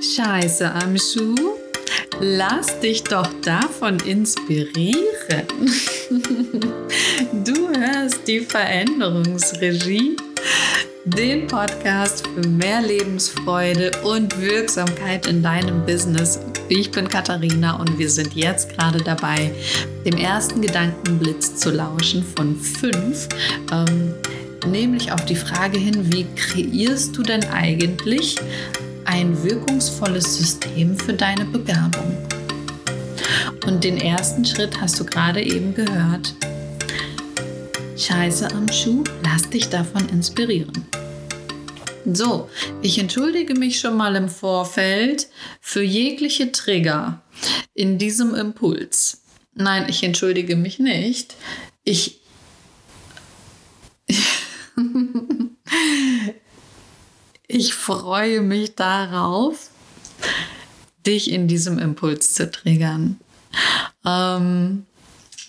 Scheiße am Schuh? Lass dich doch davon inspirieren. Du hörst die Veränderungsregie, den Podcast für mehr Lebensfreude und Wirksamkeit in deinem Business. Ich bin Katharina und wir sind jetzt gerade dabei, dem ersten Gedankenblitz zu lauschen von fünf. Ähm, nämlich auf die Frage hin, wie kreierst du denn eigentlich ein wirkungsvolles System für deine Begabung? Und den ersten Schritt hast du gerade eben gehört. Scheiße am Schuh, lass dich davon inspirieren. So, ich entschuldige mich schon mal im Vorfeld für jegliche Trigger in diesem Impuls. Nein, ich entschuldige mich nicht. Ich ich freue mich darauf, dich in diesem Impuls zu triggern. Ähm,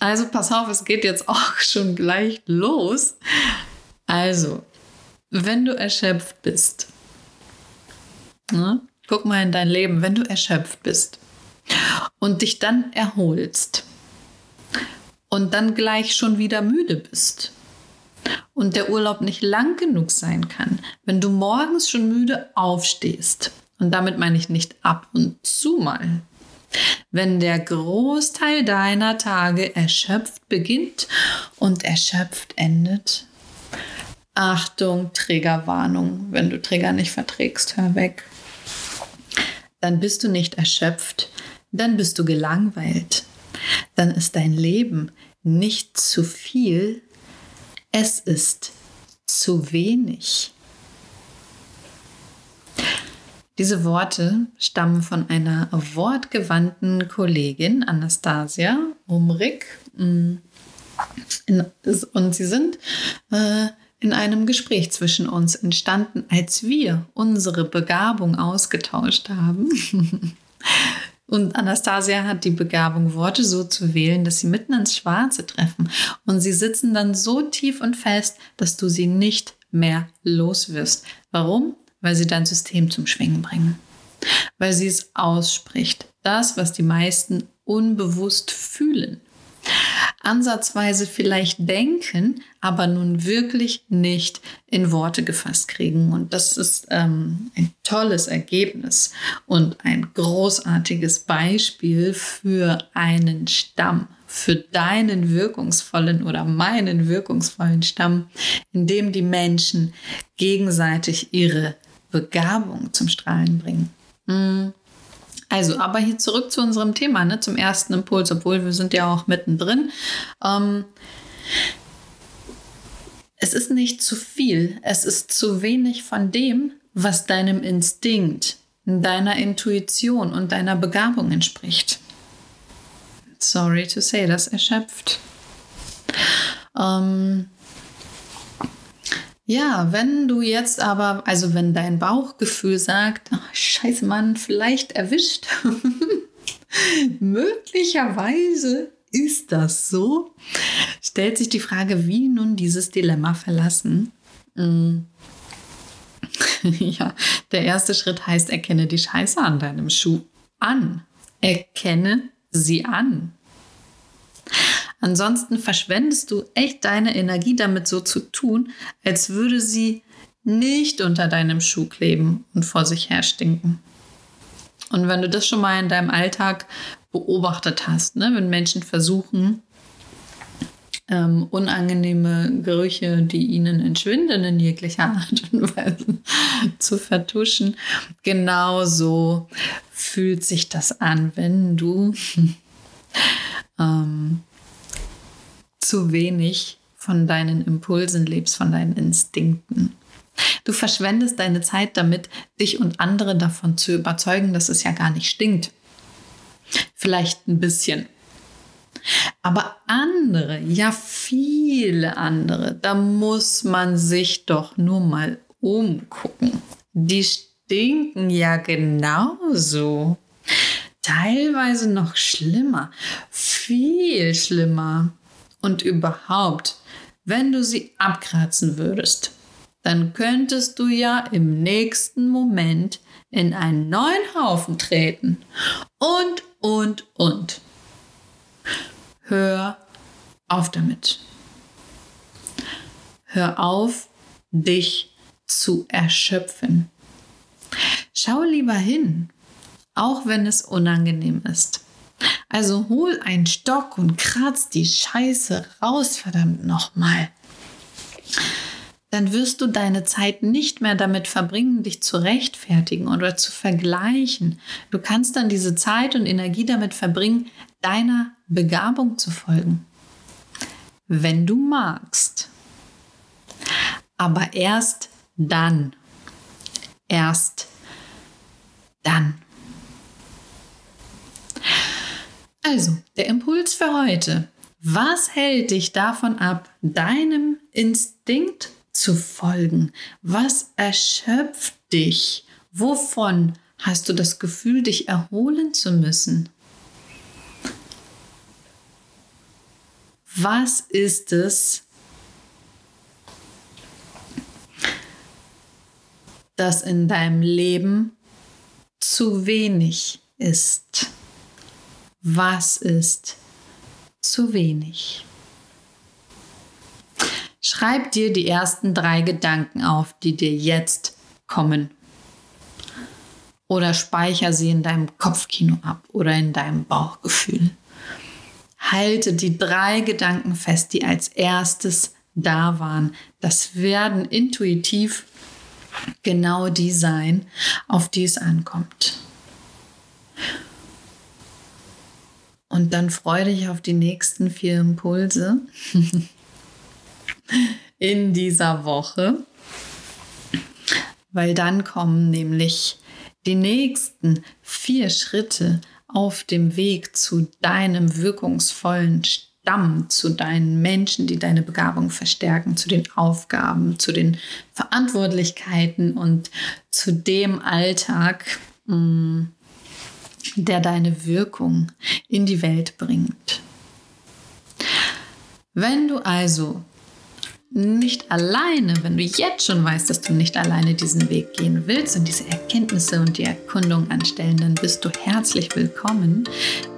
also pass auf, es geht jetzt auch schon gleich los. Also, wenn du erschöpft bist, ne? guck mal in dein Leben, wenn du erschöpft bist und dich dann erholst und dann gleich schon wieder müde bist und der Urlaub nicht lang genug sein kann, wenn du morgens schon müde aufstehst, und damit meine ich nicht ab und zu mal, wenn der Großteil deiner Tage erschöpft beginnt und erschöpft endet. Achtung, Triggerwarnung, wenn du Trigger nicht verträgst, hör weg. Dann bist du nicht erschöpft, dann bist du gelangweilt. Dann ist dein Leben nicht zu viel, es ist zu wenig. Diese Worte stammen von einer wortgewandten Kollegin, Anastasia Umrig. Mm, und sie sind äh, in einem Gespräch zwischen uns entstanden, als wir unsere Begabung ausgetauscht haben. Und Anastasia hat die Begabung, Worte so zu wählen, dass sie mitten ins Schwarze treffen. Und sie sitzen dann so tief und fest, dass du sie nicht mehr los wirst. Warum? Weil sie dein System zum Schwingen bringen. Weil sie es ausspricht. Das, was die meisten unbewusst fühlen ansatzweise vielleicht denken, aber nun wirklich nicht in Worte gefasst kriegen. Und das ist ähm, ein tolles Ergebnis und ein großartiges Beispiel für einen Stamm, für deinen wirkungsvollen oder meinen wirkungsvollen Stamm, in dem die Menschen gegenseitig ihre Begabung zum Strahlen bringen. Mhm. Also, aber hier zurück zu unserem Thema, ne, zum ersten Impuls, obwohl wir sind ja auch mittendrin. Ähm, es ist nicht zu viel, es ist zu wenig von dem, was deinem Instinkt, deiner Intuition und deiner Begabung entspricht. Sorry to say, das erschöpft. Ähm, ja, wenn du jetzt aber, also wenn dein Bauchgefühl sagt, ach, scheiße Mann, vielleicht erwischt, möglicherweise ist das so, stellt sich die Frage, wie nun dieses Dilemma verlassen. Mm. ja, der erste Schritt heißt, erkenne die Scheiße an deinem Schuh an. Erkenne sie an. Ansonsten verschwendest du echt deine Energie damit so zu tun, als würde sie nicht unter deinem Schuh kleben und vor sich her stinken. Und wenn du das schon mal in deinem Alltag beobachtet hast, ne, wenn Menschen versuchen, ähm, unangenehme Gerüche, die ihnen entschwinden in jeglicher Art und Weise zu vertuschen, genauso fühlt sich das an, wenn du ähm, zu wenig von deinen Impulsen lebst, von deinen Instinkten. Du verschwendest deine Zeit damit, dich und andere davon zu überzeugen, dass es ja gar nicht stinkt. Vielleicht ein bisschen. Aber andere, ja viele andere, da muss man sich doch nur mal umgucken. Die stinken ja genauso. Teilweise noch schlimmer, viel schlimmer. Und überhaupt, wenn du sie abkratzen würdest, dann könntest du ja im nächsten Moment in einen neuen Haufen treten und, und, und. Hör auf damit. Hör auf, dich zu erschöpfen. Schau lieber hin, auch wenn es unangenehm ist. Also hol einen Stock und kratz die Scheiße raus, verdammt nochmal. Dann wirst du deine Zeit nicht mehr damit verbringen, dich zu rechtfertigen oder zu vergleichen. Du kannst dann diese Zeit und Energie damit verbringen, deiner Begabung zu folgen. Wenn du magst. Aber erst dann. Erst dann. Also, der Impuls für heute. Was hält dich davon ab, deinem Instinkt zu folgen? Was erschöpft dich? Wovon hast du das Gefühl, dich erholen zu müssen? Was ist es, das in deinem Leben zu wenig ist? Was ist zu wenig? Schreib dir die ersten drei Gedanken auf, die dir jetzt kommen. Oder speicher sie in deinem Kopfkino ab oder in deinem Bauchgefühl. Halte die drei Gedanken fest, die als erstes da waren. Das werden intuitiv genau die sein, auf die es ankommt. Und dann freue dich auf die nächsten vier Impulse in dieser Woche, weil dann kommen nämlich die nächsten vier Schritte auf dem Weg zu deinem wirkungsvollen Stamm, zu deinen Menschen, die deine Begabung verstärken, zu den Aufgaben, zu den Verantwortlichkeiten und zu dem Alltag, mm, der deine Wirkung in die Welt bringt. Wenn du also nicht alleine, wenn du jetzt schon weißt, dass du nicht alleine diesen Weg gehen willst und diese Erkenntnisse und die Erkundung anstellen, dann bist du herzlich willkommen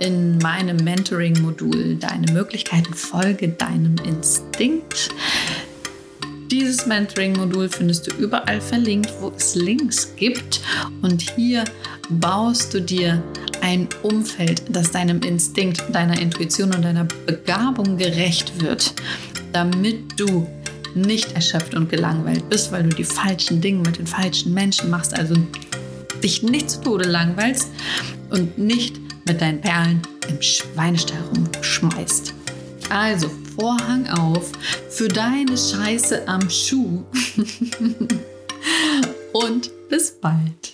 in meinem Mentoring-Modul Deine Möglichkeiten folge deinem Instinkt. Dieses Mentoring-Modul findest du überall verlinkt, wo es Links gibt. Und hier baust du dir ein Umfeld, das deinem Instinkt, deiner Intuition und deiner Begabung gerecht wird, damit du nicht erschöpft und gelangweilt bist, weil du die falschen Dinge mit den falschen Menschen machst, also dich nicht zu Tode langweilst und nicht mit deinen Perlen im Schweinestall rumschmeißt. Also Vorhang auf für deine Scheiße am Schuh und bis bald.